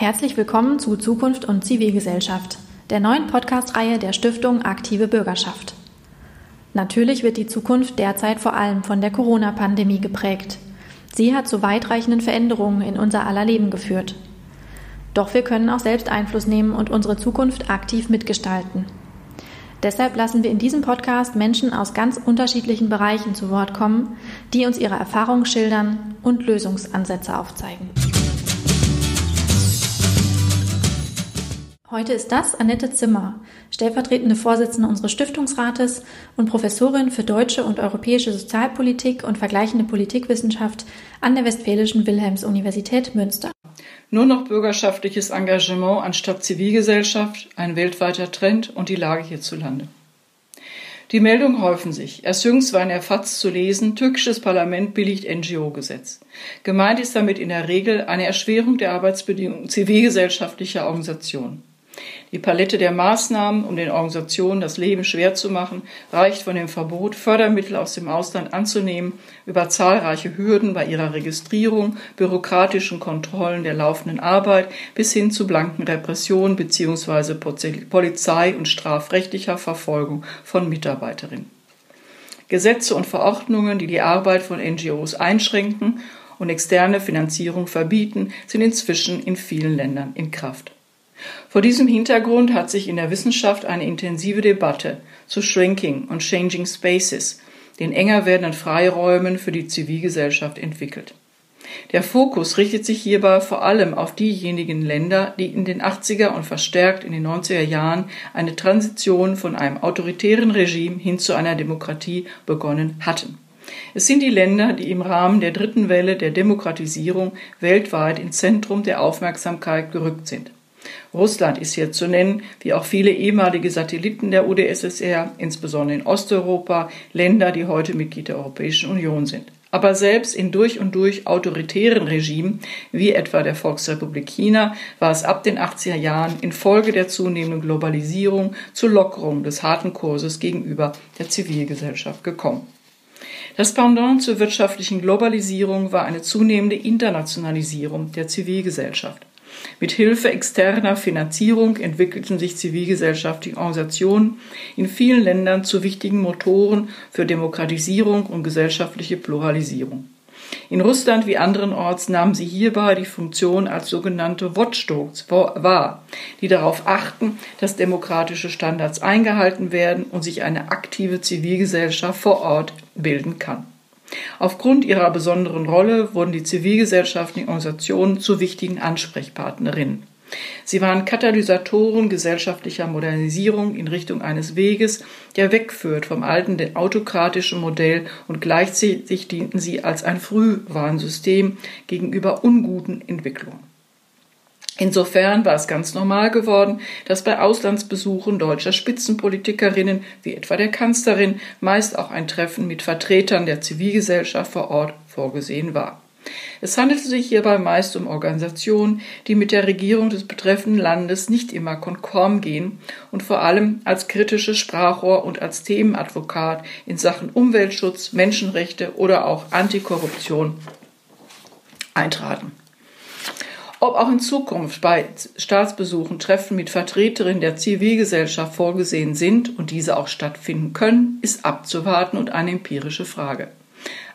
Herzlich willkommen zu Zukunft und Zivilgesellschaft, der neuen Podcast-Reihe der Stiftung Aktive Bürgerschaft. Natürlich wird die Zukunft derzeit vor allem von der Corona-Pandemie geprägt. Sie hat zu weitreichenden Veränderungen in unser aller Leben geführt. Doch wir können auch selbst Einfluss nehmen und unsere Zukunft aktiv mitgestalten. Deshalb lassen wir in diesem Podcast Menschen aus ganz unterschiedlichen Bereichen zu Wort kommen, die uns ihre Erfahrungen schildern und Lösungsansätze aufzeigen. Heute ist das Annette Zimmer, stellvertretende Vorsitzende unseres Stiftungsrates und Professorin für deutsche und europäische Sozialpolitik und vergleichende Politikwissenschaft an der Westfälischen Wilhelms-Universität Münster. Nur noch bürgerschaftliches Engagement anstatt Zivilgesellschaft, ein weltweiter Trend und die Lage hierzulande. Die Meldungen häufen sich. Erst jüngst war in der FAZ zu lesen, türkisches Parlament billigt NGO-Gesetz. Gemeint ist damit in der Regel eine Erschwerung der Arbeitsbedingungen zivilgesellschaftlicher Organisationen. Die Palette der Maßnahmen, um den Organisationen das Leben schwer zu machen, reicht von dem Verbot, Fördermittel aus dem Ausland anzunehmen, über zahlreiche Hürden bei ihrer Registrierung, bürokratischen Kontrollen der laufenden Arbeit bis hin zu blanken Repressionen bzw. Polizei- und strafrechtlicher Verfolgung von Mitarbeiterinnen. Gesetze und Verordnungen, die die Arbeit von NGOs einschränken und externe Finanzierung verbieten, sind inzwischen in vielen Ländern in Kraft. Vor diesem Hintergrund hat sich in der Wissenschaft eine intensive Debatte zu Shrinking und Changing Spaces, den enger werdenden Freiräumen für die Zivilgesellschaft entwickelt. Der Fokus richtet sich hierbei vor allem auf diejenigen Länder, die in den 80er und verstärkt in den 90er Jahren eine Transition von einem autoritären Regime hin zu einer Demokratie begonnen hatten. Es sind die Länder, die im Rahmen der dritten Welle der Demokratisierung weltweit ins Zentrum der Aufmerksamkeit gerückt sind. Russland ist hier zu nennen, wie auch viele ehemalige Satelliten der UdSSR, insbesondere in Osteuropa, Länder, die heute Mitglied der Europäischen Union sind. Aber selbst in durch und durch autoritären Regimen, wie etwa der Volksrepublik China, war es ab den 80er Jahren infolge der zunehmenden Globalisierung zur Lockerung des harten Kurses gegenüber der Zivilgesellschaft gekommen. Das Pendant zur wirtschaftlichen Globalisierung war eine zunehmende Internationalisierung der Zivilgesellschaft. Mit Hilfe externer Finanzierung entwickelten sich zivilgesellschaftliche Organisationen in vielen Ländern zu wichtigen Motoren für Demokratisierung und gesellschaftliche Pluralisierung. In Russland wie anderenorts nahmen sie hierbei die Funktion als sogenannte Watchdogs wahr, die darauf achten, dass demokratische Standards eingehalten werden und sich eine aktive Zivilgesellschaft vor Ort bilden kann. Aufgrund ihrer besonderen Rolle wurden die zivilgesellschaftlichen Organisationen zu wichtigen Ansprechpartnerinnen. Sie waren Katalysatoren gesellschaftlicher Modernisierung in Richtung eines Weges, der wegführt vom alten autokratischen Modell und gleichzeitig dienten sie als ein Frühwarnsystem gegenüber unguten Entwicklungen. Insofern war es ganz normal geworden, dass bei Auslandsbesuchen deutscher Spitzenpolitikerinnen, wie etwa der Kanzlerin, meist auch ein Treffen mit Vertretern der Zivilgesellschaft vor Ort vorgesehen war. Es handelte sich hierbei meist um Organisationen, die mit der Regierung des betreffenden Landes nicht immer konform gehen und vor allem als kritische Sprachrohr und als Themenadvokat in Sachen Umweltschutz, Menschenrechte oder auch Antikorruption eintraten. Ob auch in Zukunft bei Staatsbesuchen Treffen mit Vertreterinnen der Zivilgesellschaft vorgesehen sind und diese auch stattfinden können, ist abzuwarten und eine empirische Frage.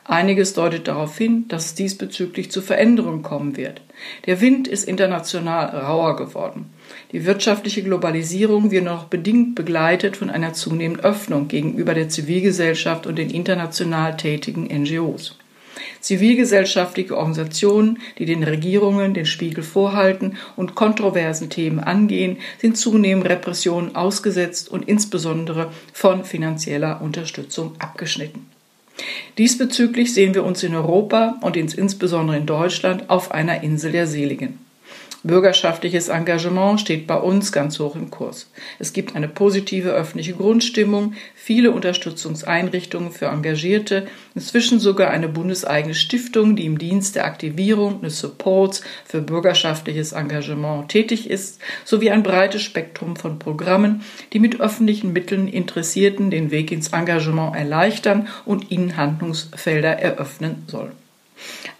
Einiges deutet darauf hin, dass es diesbezüglich zu Veränderungen kommen wird. Der Wind ist international rauer geworden. Die wirtschaftliche Globalisierung wird noch bedingt begleitet von einer zunehmenden Öffnung gegenüber der Zivilgesellschaft und den international tätigen NGOs. Zivilgesellschaftliche Organisationen, die den Regierungen den Spiegel vorhalten und kontroversen Themen angehen, sind zunehmend Repressionen ausgesetzt und insbesondere von finanzieller Unterstützung abgeschnitten. Diesbezüglich sehen wir uns in Europa und insbesondere in Deutschland auf einer Insel der Seligen. Bürgerschaftliches Engagement steht bei uns ganz hoch im Kurs. Es gibt eine positive öffentliche Grundstimmung, viele Unterstützungseinrichtungen für Engagierte, inzwischen sogar eine bundeseigene Stiftung, die im Dienst der Aktivierung des Supports für bürgerschaftliches Engagement tätig ist, sowie ein breites Spektrum von Programmen, die mit öffentlichen Mitteln Interessierten den Weg ins Engagement erleichtern und ihnen Handlungsfelder eröffnen sollen.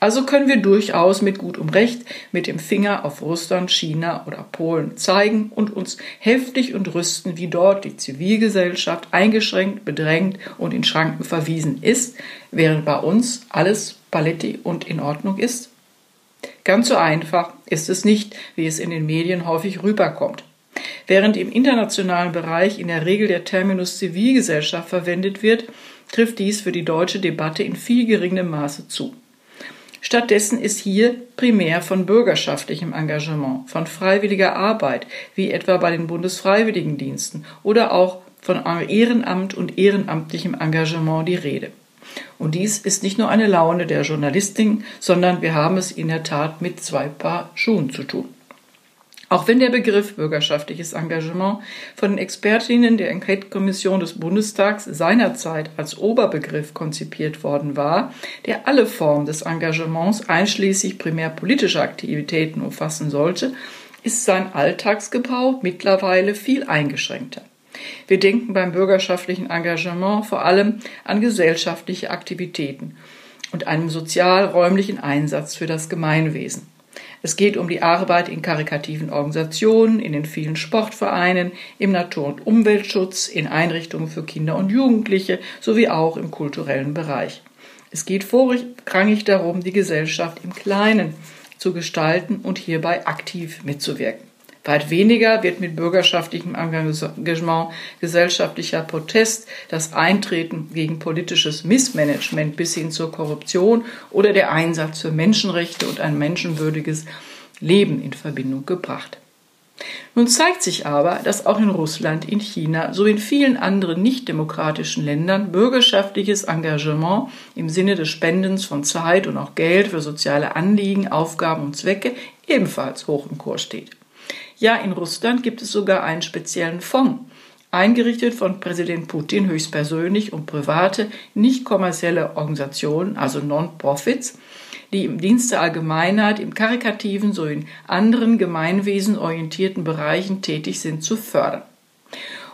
Also können wir durchaus mit gutem Recht mit dem Finger auf Russland, China oder Polen zeigen und uns heftig und rüsten, wie dort die Zivilgesellschaft eingeschränkt, bedrängt und in Schranken verwiesen ist, während bei uns alles paletti und in Ordnung ist? Ganz so einfach ist es nicht, wie es in den Medien häufig rüberkommt. Während im internationalen Bereich in der Regel der Terminus Zivilgesellschaft verwendet wird, trifft dies für die deutsche Debatte in viel geringem Maße zu. Stattdessen ist hier primär von bürgerschaftlichem Engagement, von freiwilliger Arbeit, wie etwa bei den Bundesfreiwilligendiensten oder auch von Ehrenamt und ehrenamtlichem Engagement die Rede. Und dies ist nicht nur eine Laune der Journalistin, sondern wir haben es in der Tat mit zwei Paar Schuhen zu tun. Auch wenn der Begriff bürgerschaftliches Engagement von den Expertinnen der Enquete-Kommission des Bundestags seinerzeit als Oberbegriff konzipiert worden war, der alle Formen des Engagements einschließlich primär politischer Aktivitäten umfassen sollte, ist sein Alltagsgebrauch mittlerweile viel eingeschränkter. Wir denken beim bürgerschaftlichen Engagement vor allem an gesellschaftliche Aktivitäten und einem sozialräumlichen Einsatz für das Gemeinwesen. Es geht um die Arbeit in karikativen Organisationen, in den vielen Sportvereinen, im Natur- und Umweltschutz, in Einrichtungen für Kinder und Jugendliche sowie auch im kulturellen Bereich. Es geht vorrangig darum, die Gesellschaft im Kleinen zu gestalten und hierbei aktiv mitzuwirken. Weit weniger wird mit bürgerschaftlichem Engagement, gesellschaftlicher Protest, das Eintreten gegen politisches Missmanagement bis hin zur Korruption oder der Einsatz für Menschenrechte und ein menschenwürdiges Leben in Verbindung gebracht. Nun zeigt sich aber, dass auch in Russland, in China sowie in vielen anderen nicht-demokratischen Ländern bürgerschaftliches Engagement im Sinne des Spendens von Zeit und auch Geld für soziale Anliegen, Aufgaben und Zwecke ebenfalls hoch im Kurs steht. Ja, in Russland gibt es sogar einen speziellen Fonds, eingerichtet von Präsident Putin höchstpersönlich und private, nicht kommerzielle Organisationen, also Non-Profits, die im Dienst der Allgemeinheit, im karikativen sowie in anderen gemeinwesenorientierten Bereichen tätig sind, zu fördern.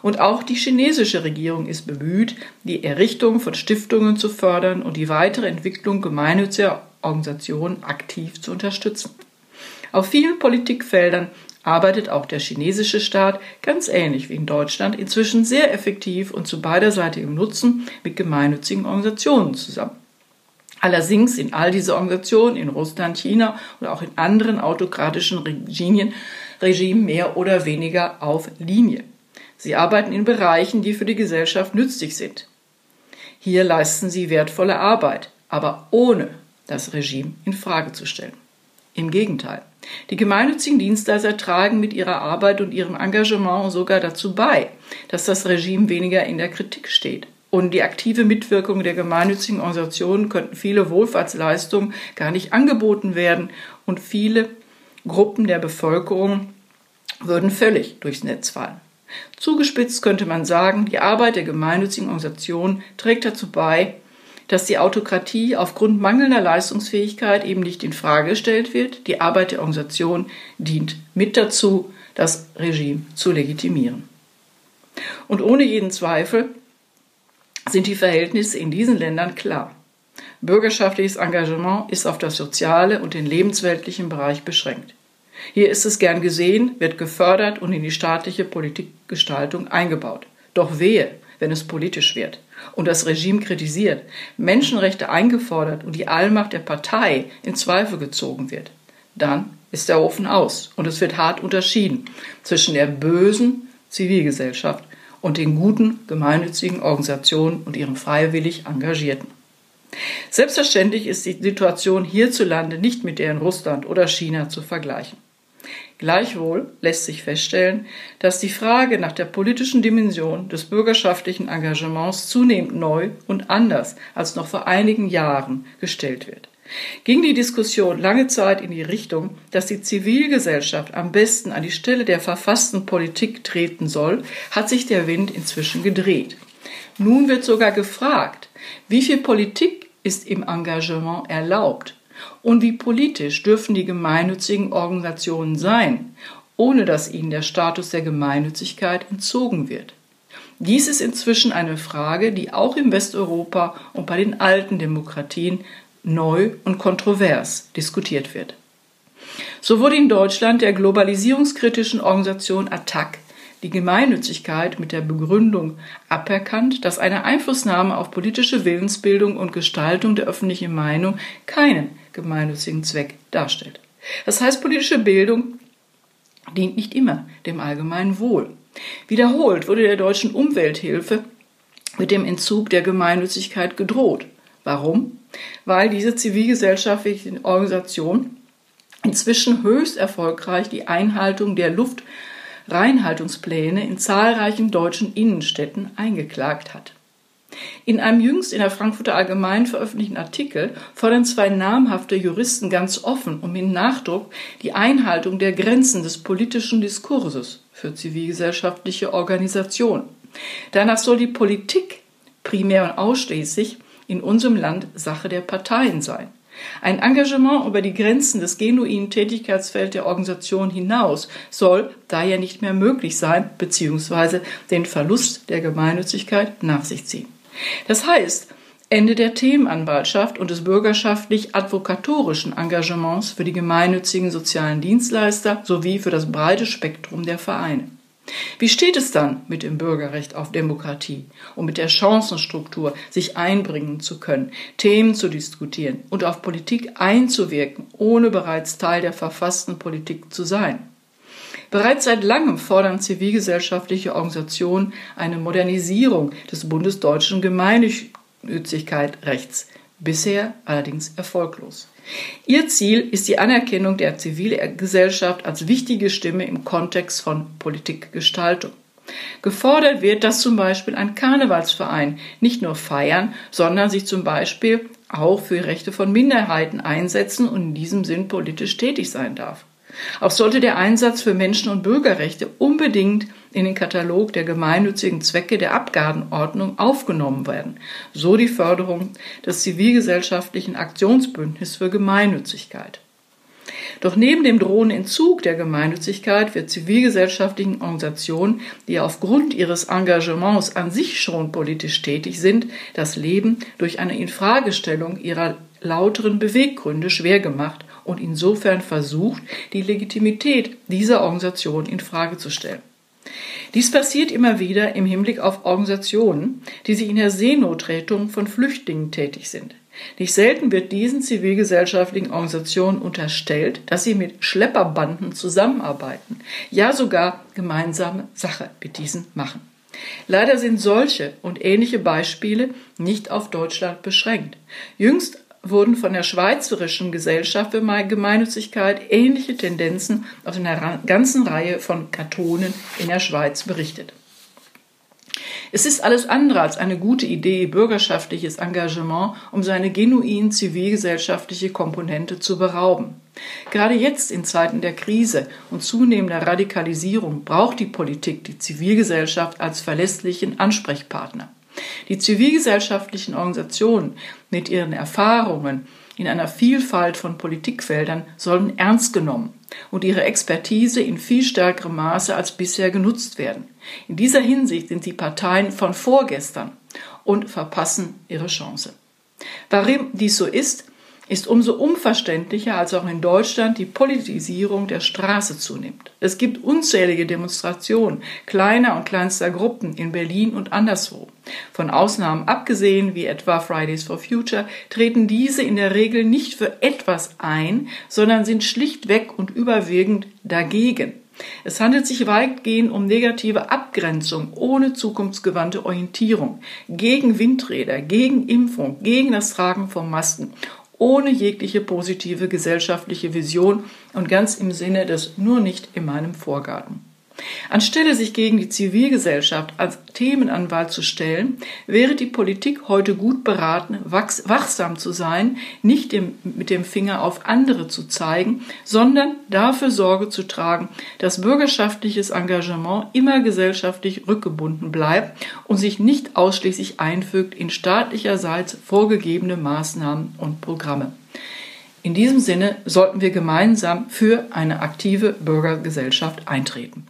Und auch die chinesische Regierung ist bemüht, die Errichtung von Stiftungen zu fördern und die weitere Entwicklung gemeinnütziger Organisationen aktiv zu unterstützen. Auf vielen Politikfeldern arbeitet auch der chinesische Staat ganz ähnlich wie in Deutschland inzwischen sehr effektiv und zu beiderseitigem Nutzen mit gemeinnützigen Organisationen zusammen. Allerdings sind all diese Organisationen in Russland, China oder auch in anderen autokratischen Regien, Regimen mehr oder weniger auf Linie. Sie arbeiten in Bereichen, die für die Gesellschaft nützlich sind. Hier leisten sie wertvolle Arbeit, aber ohne das Regime in Frage zu stellen. Im Gegenteil. Die gemeinnützigen Dienstleister tragen mit ihrer Arbeit und ihrem Engagement sogar dazu bei, dass das Regime weniger in der Kritik steht. Und die aktive Mitwirkung der gemeinnützigen Organisationen könnten viele Wohlfahrtsleistungen gar nicht angeboten werden und viele Gruppen der Bevölkerung würden völlig durchs Netz fallen. Zugespitzt könnte man sagen, die Arbeit der gemeinnützigen Organisationen trägt dazu bei, dass die Autokratie aufgrund mangelnder Leistungsfähigkeit eben nicht in Frage gestellt wird. Die Arbeit der Organisation dient mit dazu, das Regime zu legitimieren. Und ohne jeden Zweifel sind die Verhältnisse in diesen Ländern klar. Bürgerschaftliches Engagement ist auf das soziale und den lebensweltlichen Bereich beschränkt. Hier ist es gern gesehen, wird gefördert und in die staatliche Politikgestaltung eingebaut. Doch wehe, wenn es politisch wird und das Regime kritisiert, Menschenrechte eingefordert und die Allmacht der Partei in Zweifel gezogen wird, dann ist der Ofen aus und es wird hart unterschieden zwischen der bösen Zivilgesellschaft und den guten gemeinnützigen Organisationen und ihren freiwillig Engagierten. Selbstverständlich ist die Situation hierzulande nicht mit der in Russland oder China zu vergleichen. Gleichwohl lässt sich feststellen, dass die Frage nach der politischen Dimension des bürgerschaftlichen Engagements zunehmend neu und anders als noch vor einigen Jahren gestellt wird. Ging die Diskussion lange Zeit in die Richtung, dass die Zivilgesellschaft am besten an die Stelle der verfassten Politik treten soll, hat sich der Wind inzwischen gedreht. Nun wird sogar gefragt, wie viel Politik ist im Engagement erlaubt und wie politisch dürfen die gemeinnützigen Organisationen sein, ohne dass ihnen der Status der Gemeinnützigkeit entzogen wird. Dies ist inzwischen eine Frage, die auch in Westeuropa und bei den alten Demokratien neu und kontrovers diskutiert wird. So wurde in Deutschland der globalisierungskritischen Organisation ATTAC die Gemeinnützigkeit mit der Begründung aberkannt, dass eine Einflussnahme auf politische Willensbildung und Gestaltung der öffentlichen Meinung keinen gemeinnützigen Zweck darstellt. Das heißt, politische Bildung dient nicht immer dem allgemeinen Wohl. Wiederholt wurde der deutschen Umwelthilfe mit dem Entzug der Gemeinnützigkeit gedroht. Warum? Weil diese zivilgesellschaftliche Organisation inzwischen höchst erfolgreich die Einhaltung der Luftreinhaltungspläne in zahlreichen deutschen Innenstädten eingeklagt hat. In einem jüngst in der Frankfurter Allgemeinen veröffentlichten Artikel fordern zwei namhafte Juristen ganz offen und mit Nachdruck die Einhaltung der Grenzen des politischen Diskurses für zivilgesellschaftliche Organisationen. Danach soll die Politik primär und ausschließlich in unserem Land Sache der Parteien sein. Ein Engagement über die Grenzen des genuinen Tätigkeitsfelds der Organisation hinaus soll daher nicht mehr möglich sein bzw. den Verlust der Gemeinnützigkeit nach sich ziehen. Das heißt, Ende der Themenanwaltschaft und des bürgerschaftlich-advokatorischen Engagements für die gemeinnützigen sozialen Dienstleister sowie für das breite Spektrum der Vereine. Wie steht es dann mit dem Bürgerrecht auf Demokratie und mit der Chancenstruktur, sich einbringen zu können, Themen zu diskutieren und auf Politik einzuwirken, ohne bereits Teil der verfassten Politik zu sein? Bereits seit langem fordern zivilgesellschaftliche Organisationen eine Modernisierung des bundesdeutschen Gemeinnützigkeitsrechts, bisher allerdings erfolglos. Ihr Ziel ist die Anerkennung der Zivilgesellschaft als wichtige Stimme im Kontext von Politikgestaltung. Gefordert wird, dass zum Beispiel ein Karnevalsverein nicht nur feiern, sondern sich zum Beispiel auch für Rechte von Minderheiten einsetzen und in diesem Sinn politisch tätig sein darf. Auch sollte der Einsatz für Menschen- und Bürgerrechte unbedingt in den Katalog der gemeinnützigen Zwecke der Abgabenordnung aufgenommen werden, so die Förderung des zivilgesellschaftlichen Aktionsbündnisses für Gemeinnützigkeit. Doch neben dem drohenden Entzug der Gemeinnützigkeit wird zivilgesellschaftlichen Organisationen, die aufgrund ihres Engagements an sich schon politisch tätig sind, das Leben durch eine Infragestellung ihrer lauteren Beweggründe schwer gemacht und insofern versucht, die Legitimität dieser Organisation in Frage zu stellen. Dies passiert immer wieder im Hinblick auf Organisationen, die sich in der Seenotrettung von Flüchtlingen tätig sind. Nicht selten wird diesen zivilgesellschaftlichen Organisationen unterstellt, dass sie mit Schlepperbanden zusammenarbeiten, ja sogar gemeinsame Sache mit diesen machen. Leider sind solche und ähnliche Beispiele nicht auf Deutschland beschränkt. Jüngst wurden von der Schweizerischen Gesellschaft für Gemeinnützigkeit ähnliche Tendenzen aus einer ganzen Reihe von Kantonen in der Schweiz berichtet. Es ist alles andere als eine gute Idee, bürgerschaftliches Engagement um seine genuin zivilgesellschaftliche Komponente zu berauben. Gerade jetzt in Zeiten der Krise und zunehmender Radikalisierung braucht die Politik die Zivilgesellschaft als verlässlichen Ansprechpartner. Die zivilgesellschaftlichen Organisationen mit ihren Erfahrungen in einer Vielfalt von Politikfeldern sollen ernst genommen und ihre Expertise in viel stärkerem Maße als bisher genutzt werden. In dieser Hinsicht sind die Parteien von vorgestern und verpassen ihre Chance. Warum dies so ist, ist umso unverständlicher, als auch in Deutschland die Politisierung der Straße zunimmt. Es gibt unzählige Demonstrationen kleiner und kleinster Gruppen in Berlin und anderswo. Von Ausnahmen abgesehen, wie etwa Fridays for Future, treten diese in der Regel nicht für etwas ein, sondern sind schlichtweg und überwiegend dagegen. Es handelt sich weitgehend um negative Abgrenzung ohne zukunftsgewandte Orientierung, gegen Windräder, gegen Impfung, gegen das Tragen von Masken ohne jegliche positive gesellschaftliche Vision und ganz im Sinne des nur nicht in meinem Vorgarten. Anstelle sich gegen die Zivilgesellschaft als Themenanwalt zu stellen, wäre die Politik heute gut beraten, wachsam zu sein, nicht mit dem Finger auf andere zu zeigen, sondern dafür Sorge zu tragen, dass bürgerschaftliches Engagement immer gesellschaftlich rückgebunden bleibt und sich nicht ausschließlich einfügt in staatlicherseits vorgegebene Maßnahmen und Programme. In diesem Sinne sollten wir gemeinsam für eine aktive Bürgergesellschaft eintreten.